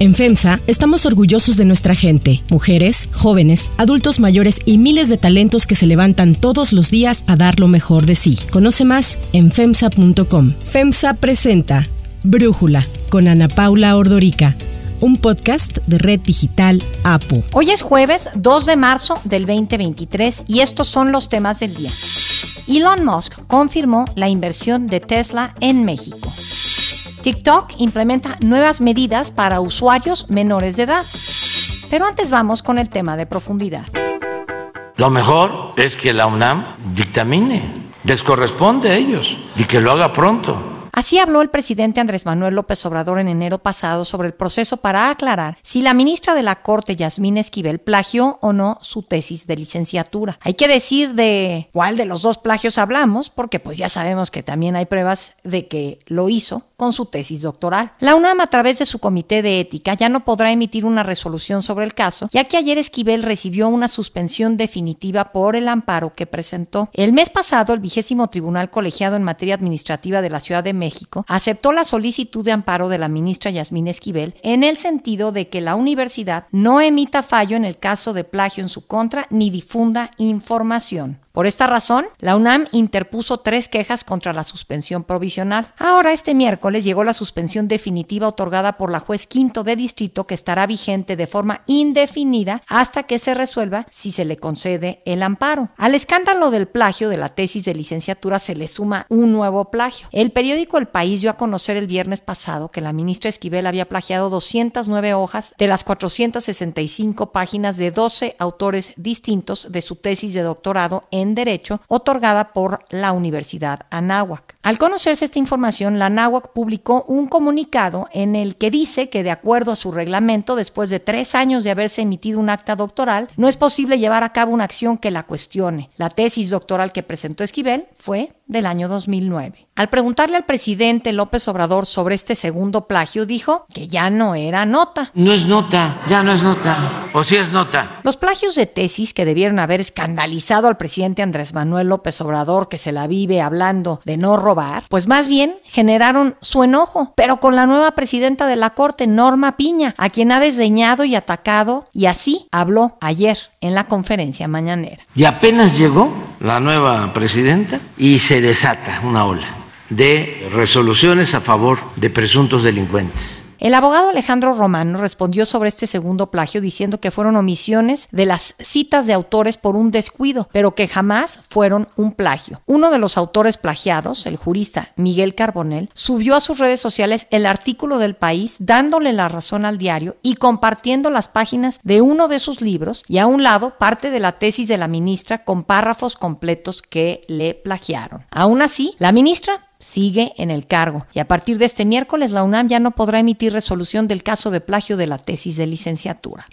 En FEMSA estamos orgullosos de nuestra gente, mujeres, jóvenes, adultos mayores y miles de talentos que se levantan todos los días a dar lo mejor de sí. Conoce más en FEMSA.com. FEMSA presenta Brújula con Ana Paula Ordorica un podcast de Red Digital APO. Hoy es jueves 2 de marzo del 2023 y estos son los temas del día. Elon Musk confirmó la inversión de Tesla en México. TikTok implementa nuevas medidas para usuarios menores de edad. Pero antes vamos con el tema de profundidad. Lo mejor es que la UNAM dictamine, les corresponde a ellos y que lo haga pronto. Así habló el presidente Andrés Manuel López Obrador en enero pasado sobre el proceso para aclarar si la ministra de la Corte, Yasmín Esquivel, plagió o no su tesis de licenciatura. Hay que decir de cuál de los dos plagios hablamos, porque pues ya sabemos que también hay pruebas de que lo hizo con su tesis doctoral. La UNAM, a través de su comité de ética, ya no podrá emitir una resolución sobre el caso, ya que ayer Esquivel recibió una suspensión definitiva por el amparo que presentó. El mes pasado, el vigésimo tribunal colegiado en materia administrativa de la Ciudad de México aceptó la solicitud de amparo de la ministra Yasmín Esquivel en el sentido de que la universidad no emita fallo en el caso de plagio en su contra ni difunda información. Por esta razón, la UNAM interpuso tres quejas contra la suspensión provisional. Ahora, este miércoles, llegó la suspensión definitiva otorgada por la juez quinto de distrito que estará vigente de forma indefinida hasta que se resuelva si se le concede el amparo. Al escándalo del plagio de la tesis de licenciatura se le suma un nuevo plagio. El periódico El País dio a conocer el viernes pasado que la ministra Esquivel había plagiado 209 hojas de las 465 páginas de 12 autores distintos de su tesis de doctorado en en Derecho otorgada por la Universidad Anáhuac. Al conocerse esta información, la Anáhuac publicó un comunicado en el que dice que de acuerdo a su reglamento, después de tres años de haberse emitido un acta doctoral, no es posible llevar a cabo una acción que la cuestione. La tesis doctoral que presentó Esquivel fue del año 2009. Al preguntarle al presidente López Obrador sobre este segundo plagio, dijo que ya no era nota. No es nota, ya no es nota. O sí es nota. Los plagios de tesis que debieron haber escandalizado al presidente Andrés Manuel López Obrador, que se la vive hablando de no robar, pues más bien generaron su enojo, pero con la nueva presidenta de la Corte, Norma Piña, a quien ha desdeñado y atacado, y así habló ayer en la conferencia mañanera. Y apenas llegó la nueva presidenta y se desata una ola de resoluciones a favor de presuntos delincuentes el abogado Alejandro Romano respondió sobre este segundo plagio diciendo que fueron omisiones de las citas de autores por un descuido, pero que jamás fueron un plagio. Uno de los autores plagiados, el jurista Miguel Carbonell, subió a sus redes sociales el artículo del país dándole la razón al diario y compartiendo las páginas de uno de sus libros y a un lado parte de la tesis de la ministra con párrafos completos que le plagiaron. Aún así, la ministra sigue en el cargo y a partir de este miércoles la UNAM ya no podrá emitir resolución del caso de plagio de la tesis de licenciatura.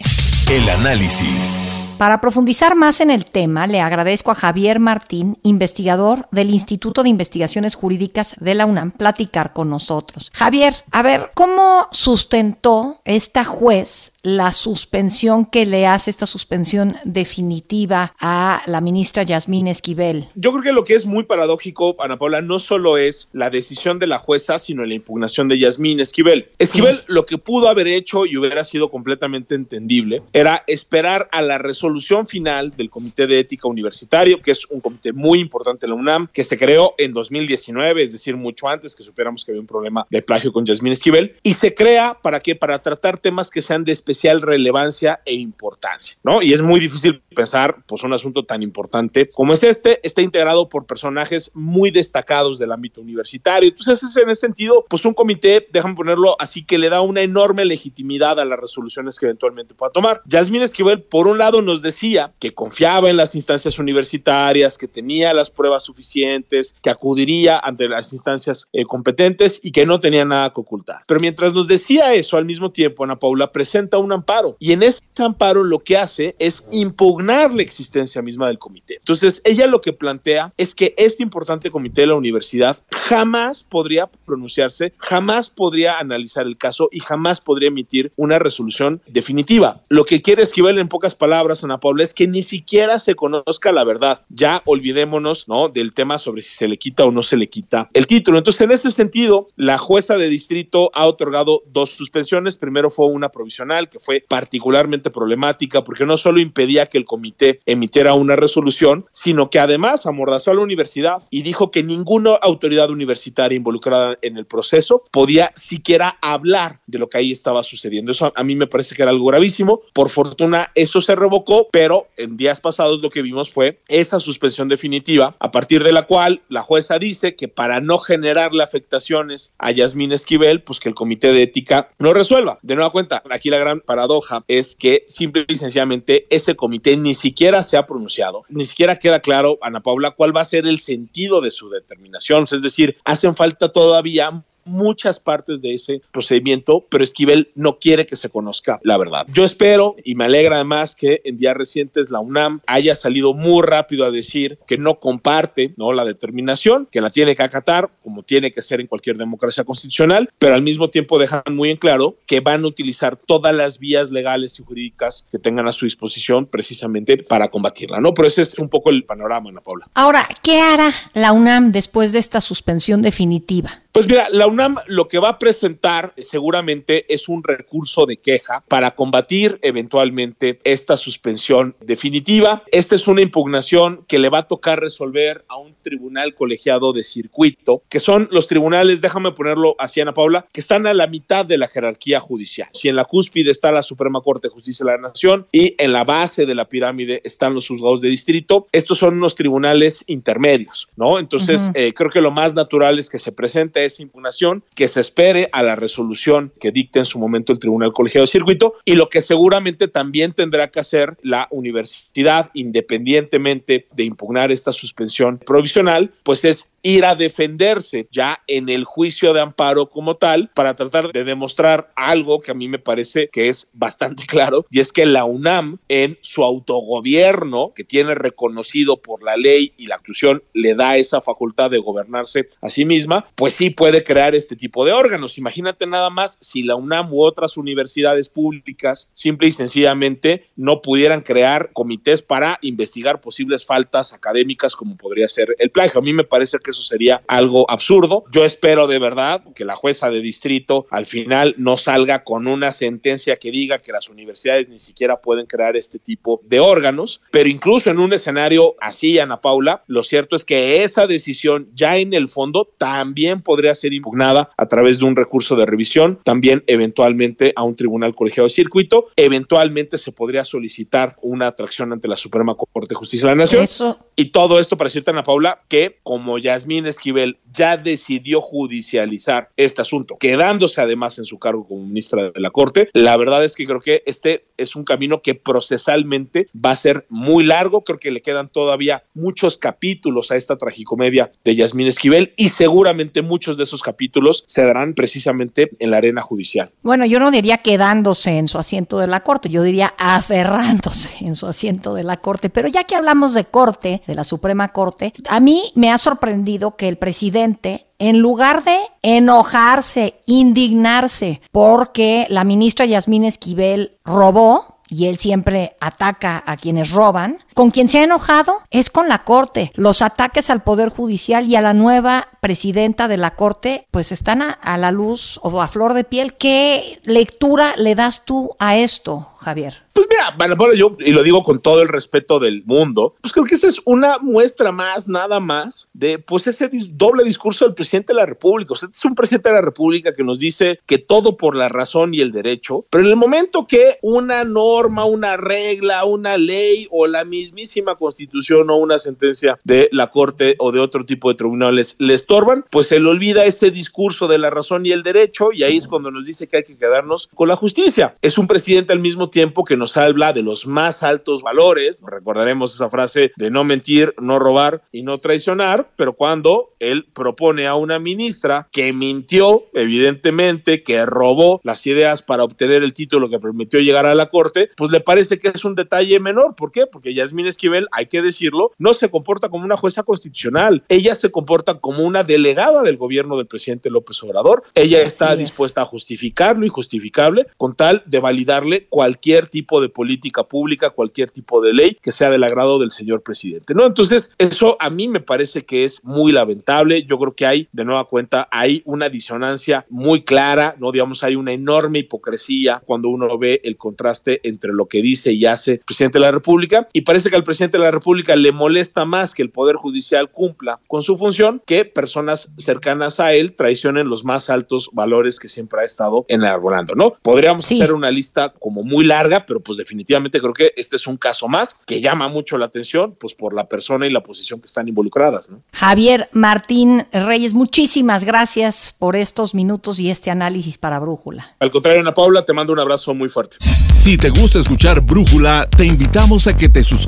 El análisis. Para profundizar más en el tema, le agradezco a Javier Martín, investigador del Instituto de Investigaciones Jurídicas de la UNAM, platicar con nosotros. Javier, a ver, ¿cómo sustentó esta juez la suspensión que le hace esta suspensión definitiva a la ministra Yasmín Esquivel? Yo creo que lo que es muy paradójico, Ana Paula, no solo es la decisión de la jueza, sino la impugnación de Yasmín Esquivel. Esquivel lo que pudo haber hecho y hubiera sido completamente entendible era esperar a la resolución final del Comité de Ética Universitario, que es un comité muy importante en la UNAM, que se creó en 2019, es decir, mucho antes que supiéramos que había un problema de plagio con Yasmín Esquivel, y se crea para qué? Para tratar temas que sean de especial relevancia e importancia, ¿no? Y es muy difícil pensar, pues un asunto tan importante como es este, está integrado por personajes muy destacados del ámbito universitario. Entonces, es en ese sentido, pues un comité, déjame ponerlo así, que le da una enorme legitimidad a las resoluciones que eventualmente pueda tomar. Yasmín Esquivel, por un lado, nos decía que confiaba en las instancias universitarias, que tenía las pruebas suficientes, que acudiría ante las instancias eh, competentes y que no tenía nada que ocultar. Pero mientras nos decía eso, al mismo tiempo, Ana Paula presenta un amparo y en ese amparo lo que hace es impugnar la existencia misma del comité. Entonces, ella lo que plantea es que este importante comité de la universidad jamás podría pronunciarse, jamás podría analizar el caso y jamás podría emitir una resolución definitiva. Lo que quiere esquivar en pocas palabras, Ana Paula, es que ni siquiera se conozca la verdad. Ya olvidémonos, ¿no? Del tema sobre si se le quita o no se le quita el título. Entonces, en ese sentido, la jueza de distrito ha otorgado dos suspensiones. Primero fue una provisional que fue particularmente problemática porque no solo impedía que el comité emitiera una resolución, sino que además amordazó a la universidad y dijo que ninguna autoridad universitaria involucrada en el proceso podía siquiera hablar de lo que ahí estaba sucediendo. Eso a mí me parece que era algo gravísimo. Por fortuna eso se revocó, pero en días pasados lo que vimos fue esa suspensión definitiva, a partir de la cual la jueza dice que para no generarle afectaciones a Yasmín Esquivel, pues que el comité de ética no resuelva. De nueva cuenta, aquí la gran paradoja es que simple y sencillamente ese comité ni siquiera se ha pronunciado, ni siquiera queda claro, Ana Paula, cuál va a ser el sentido de su determinación. Es decir, hacen falta todavía muchas partes de ese procedimiento, pero Esquivel no quiere que se conozca la verdad. Yo espero y me alegra además que en días recientes la UNAM haya salido muy rápido a decir que no comparte ¿no? la determinación, que la tiene que acatar, como tiene que ser en cualquier democracia constitucional, pero al mismo tiempo dejan muy en claro que van a utilizar todas las vías legales y jurídicas que tengan a su disposición precisamente para combatirla, ¿no? Pero ese es un poco el panorama, Ana Paula. Ahora, ¿qué hará la UNAM después de esta suspensión definitiva? Pues mira, la UNAM lo que va a presentar seguramente es un recurso de queja para combatir eventualmente esta suspensión definitiva. Esta es una impugnación que le va a tocar resolver a un tribunal colegiado de circuito, que son los tribunales, déjame ponerlo así, Ana Paula, que están a la mitad de la jerarquía judicial. Si en la cúspide está la Suprema Corte de Justicia de la Nación y en la base de la pirámide están los juzgados de distrito, estos son unos tribunales intermedios, ¿no? Entonces, eh, creo que lo más natural es que se presente esa impugnación, que se espere a la resolución que dicte en su momento el Tribunal Colegiado de Circuito y lo que seguramente también tendrá que hacer la universidad, independientemente de impugnar esta suspensión provisional, pues es ir a defenderse ya en el juicio de amparo como tal para tratar de demostrar algo que a mí me parece que es bastante claro y es que la UNAM en su autogobierno que tiene reconocido por la ley y la actuación le da esa facultad de gobernarse a sí misma, pues sí puede crear este tipo de órganos. Imagínate nada más si la UNAM u otras universidades públicas simple y sencillamente no pudieran crear comités para investigar posibles faltas académicas como podría ser el plagio. A mí me parece que eso sería algo absurdo. Yo espero de verdad que la jueza de distrito al final no salga con una sentencia que diga que las universidades ni siquiera pueden crear este tipo de órganos, pero incluso en un escenario así, Ana Paula, lo cierto es que esa decisión ya en el fondo también podría ser impugnada a través de un recurso de revisión, también eventualmente a un tribunal colegiado de circuito, eventualmente se podría solicitar una atracción ante la Suprema Corte de Justicia de la Nación. Eso. Y todo esto para decirte, Ana Paula, que como Yasmín Esquivel ya decidió judicializar este asunto, quedándose además en su cargo como ministra de la Corte, la verdad es que creo que este es un camino que procesalmente va a ser muy largo, creo que le quedan todavía muchos capítulos a esta tragicomedia de Yasmín Esquivel y seguramente muchos de esos capítulos se darán precisamente en la arena judicial. Bueno, yo no diría quedándose en su asiento de la corte, yo diría aferrándose en su asiento de la corte. Pero ya que hablamos de corte, de la Suprema Corte, a mí me ha sorprendido que el presidente en lugar de enojarse, indignarse porque la ministra Yasmín Esquivel robó, y él siempre ataca a quienes roban, con quien se ha enojado es con la Corte. Los ataques al Poder Judicial y a la nueva presidenta de la Corte, pues están a, la luz o a flor de piel. ¿Qué lectura le das tú a esto, Javier? Pues mira, bueno, yo, y lo digo con todo el respeto del mundo, pues creo que esta es una muestra más, nada más, de pues ese doble discurso del presidente de la República. O sea, es un presidente de la República que nos dice que todo por la razón y el derecho, pero en el momento que una norma, una regla, una ley o la misma mismísima constitución o una sentencia de la Corte o de otro tipo de tribunales le estorban, pues se le olvida ese discurso de la razón y el derecho y ahí es cuando nos dice que hay que quedarnos con la justicia. Es un presidente al mismo tiempo que nos habla de los más altos valores, recordaremos esa frase de no mentir, no robar y no traicionar, pero cuando él propone a una ministra que mintió, evidentemente, que robó las ideas para obtener el título que permitió llegar a la corte, pues le parece que es un detalle menor. ¿Por qué? Porque Yasmín Esquivel, hay que decirlo, no se comporta como una jueza constitucional. Ella se comporta como una delegada del gobierno del presidente López Obrador. Ella está dispuesta a justificarlo y justificable con tal de validarle cualquier tipo de política pública, cualquier tipo de ley que sea del agrado del señor presidente. ¿no? Entonces, eso a mí me parece que es muy lamentable. Yo creo que hay, de nueva cuenta, hay una disonancia muy clara, ¿no? Digamos, hay una enorme hipocresía cuando uno ve el contraste entre lo que dice y hace el presidente de la República. Y parece que al presidente de la República le molesta más que el Poder Judicial cumpla con su función que personas cercanas a él traicionen los más altos valores que siempre ha estado enarbolando, ¿no? Podríamos hacer una lista como muy larga, pero pues definitivamente creo que este es un caso más que llama mucho la atención, pues por la persona y la posición que están involucradas, ¿no? Javier Martín Reyes, muchísimas gracias por estos minutos y este análisis para Brújula. Al contrario, Ana Paula, te mando un abrazo muy fuerte. Si te gusta escuchar Brújula, te invitamos a que te suscribas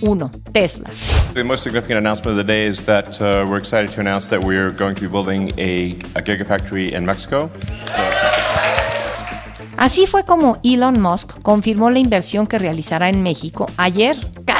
1. Tesla. The most significant announcement of the day is that uh, we're excited to announce that we're going to be building a, a gigafactory in Mexico. Así fue como Elon Musk confirmó la inversión que realizará en México ayer,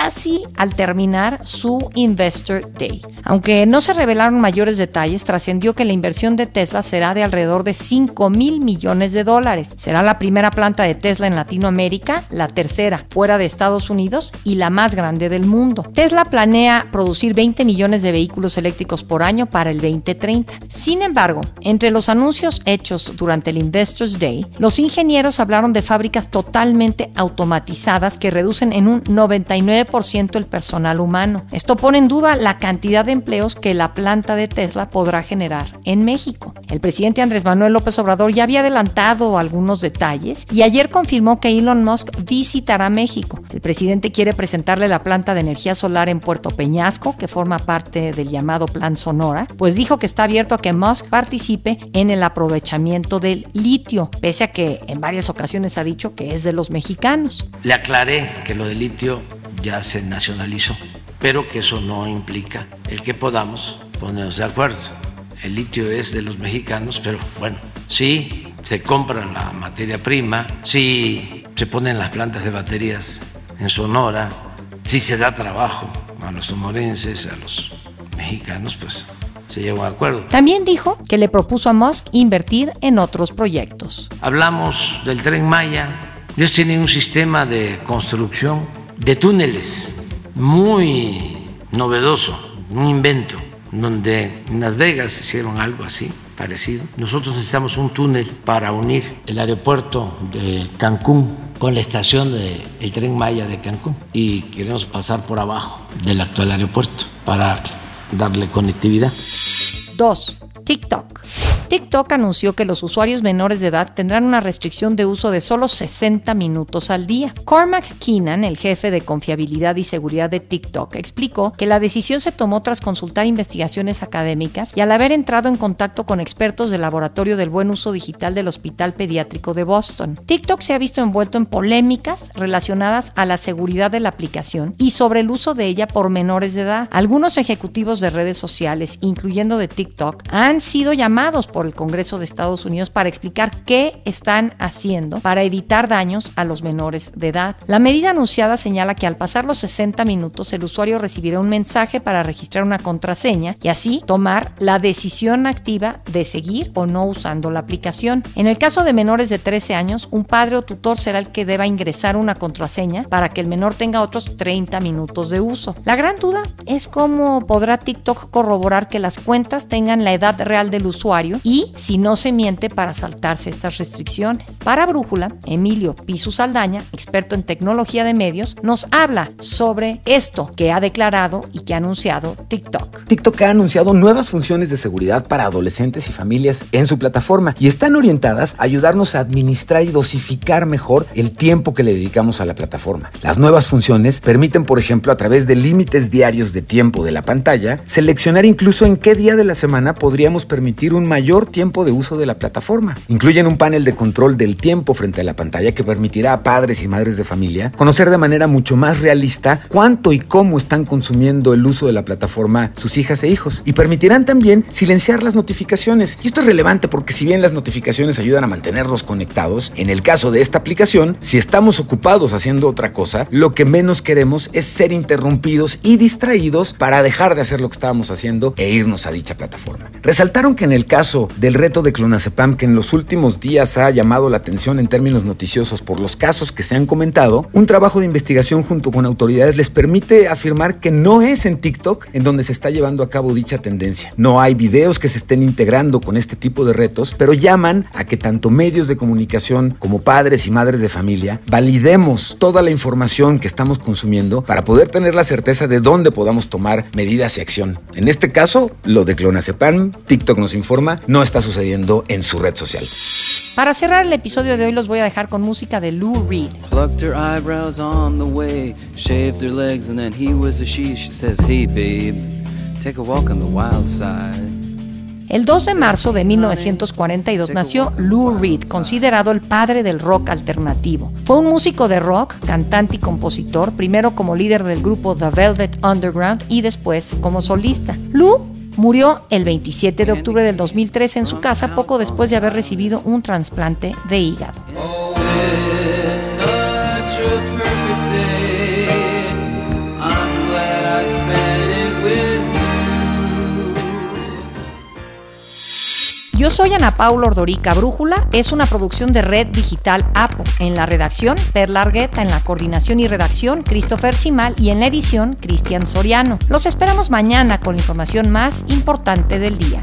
casi al terminar su Investor Day. Aunque no se revelaron mayores detalles, trascendió que la inversión de Tesla será de alrededor de 5 mil millones de dólares. Será la primera planta de Tesla en Latinoamérica, la tercera fuera de Estados Unidos y la más grande del mundo. Tesla planea producir 20 millones de vehículos eléctricos por año para el 2030. Sin embargo, entre los anuncios hechos durante el Investors Day, los ingenieros hablaron de fábricas totalmente automatizadas que reducen en un 99% el personal humano. Esto pone en duda la cantidad de empleos que la planta de Tesla podrá generar en México. El presidente Andrés Manuel López Obrador ya había adelantado algunos detalles y ayer confirmó que Elon Musk visitará México. El presidente quiere presentarle la planta de energía solar en Puerto Peñasco, que forma parte del llamado Plan Sonora, pues dijo que está abierto a que Musk participe en el aprovechamiento del litio, pese a que en varias ocasiones ha dicho que es de los mexicanos. Le aclaré que lo del litio ya se nacionalizó, pero que eso no implica el que podamos ponernos de acuerdo. El litio es de los mexicanos, pero bueno, sí se compra la materia prima, sí se ponen las plantas de baterías en Sonora, sí se da trabajo a los sonorenses, a los mexicanos, pues se llegó a acuerdo. También dijo que le propuso a Musk invertir en otros proyectos. Hablamos del tren Maya. Ellos tienen un sistema de construcción de túneles muy novedoso, un invento, donde en Las Vegas hicieron algo así parecido. Nosotros necesitamos un túnel para unir el aeropuerto de Cancún con la estación del tren Maya de Cancún y queremos pasar por abajo del actual aeropuerto para darle conectividad. 2. TikTok. TikTok anunció que los usuarios menores de edad tendrán una restricción de uso de solo 60 minutos al día. Cormac Keenan, el jefe de confiabilidad y seguridad de TikTok, explicó que la decisión se tomó tras consultar investigaciones académicas y al haber entrado en contacto con expertos del Laboratorio del Buen Uso Digital del Hospital Pediátrico de Boston. TikTok se ha visto envuelto en polémicas relacionadas a la seguridad de la aplicación y sobre el uso de ella por menores de edad. Algunos ejecutivos de redes sociales, incluyendo de TikTok, han sido llamados por el Congreso de Estados Unidos para explicar qué están haciendo para evitar daños a los menores de edad. La medida anunciada señala que al pasar los 60 minutos el usuario recibirá un mensaje para registrar una contraseña y así tomar la decisión activa de seguir o no usando la aplicación. En el caso de menores de 13 años, un padre o tutor será el que deba ingresar una contraseña para que el menor tenga otros 30 minutos de uso. La gran duda es cómo podrá TikTok corroborar que las cuentas tengan la edad real del usuario y si no se miente para saltarse estas restricciones. Para Brújula, Emilio Pisu Saldaña, experto en tecnología de medios, nos habla sobre esto que ha declarado y que ha anunciado TikTok. TikTok ha anunciado nuevas funciones de seguridad para adolescentes y familias en su plataforma y están orientadas a ayudarnos a administrar y dosificar mejor el tiempo que le dedicamos a la plataforma. Las nuevas funciones permiten, por ejemplo, a través de límites diarios de tiempo de la pantalla, seleccionar incluso en qué día de la semana podríamos permitir un mayor tiempo de uso de la plataforma. Incluyen un panel de control del tiempo frente a la pantalla que permitirá a padres y madres de familia conocer de manera mucho más realista cuánto y cómo están consumiendo el uso de la plataforma sus hijas e hijos. Y permitirán también silenciar las notificaciones. Y esto es relevante porque si bien las notificaciones ayudan a mantenerlos conectados, en el caso de esta aplicación, si estamos ocupados haciendo otra cosa, lo que menos queremos es ser interrumpidos y distraídos para dejar de hacer lo que estábamos haciendo e irnos a dicha plataforma. Resaltaron que en el caso del reto de clonazepam que en los últimos días ha llamado la atención en términos noticiosos por los casos que se han comentado, un trabajo de investigación junto con autoridades les permite afirmar que no es en TikTok en donde se está llevando a cabo dicha tendencia. No hay videos que se estén integrando con este tipo de retos, pero llaman a que tanto medios de comunicación como padres y madres de familia validemos toda la información que estamos consumiendo para poder tener la certeza de dónde podamos tomar medidas y acción. En este caso, lo de clonazepam, TikTok nos informa, no está sucediendo en su red social. Para cerrar el episodio de hoy los voy a dejar con música de Lou Reed. Plucked her eyebrows on the way, shaved her legs, and then he was a she. She says, Hey babe, take a walk on the wild side. El 2 de marzo de 1942 nació Lou Reed, considerado el padre del rock alternativo. Fue un músico de rock, cantante y compositor, primero como líder del grupo The Velvet Underground y después como solista. Lou murió el 27 de octubre del 2003 en su casa poco después de haber recibido un trasplante de hígado. Yo soy Ana Paula Ordorica. Brújula es una producción de Red Digital APO. En la redacción, Perla Argueta. En la coordinación y redacción, Christopher Chimal. Y en la edición, Cristian Soriano. Los esperamos mañana con la información más importante del día.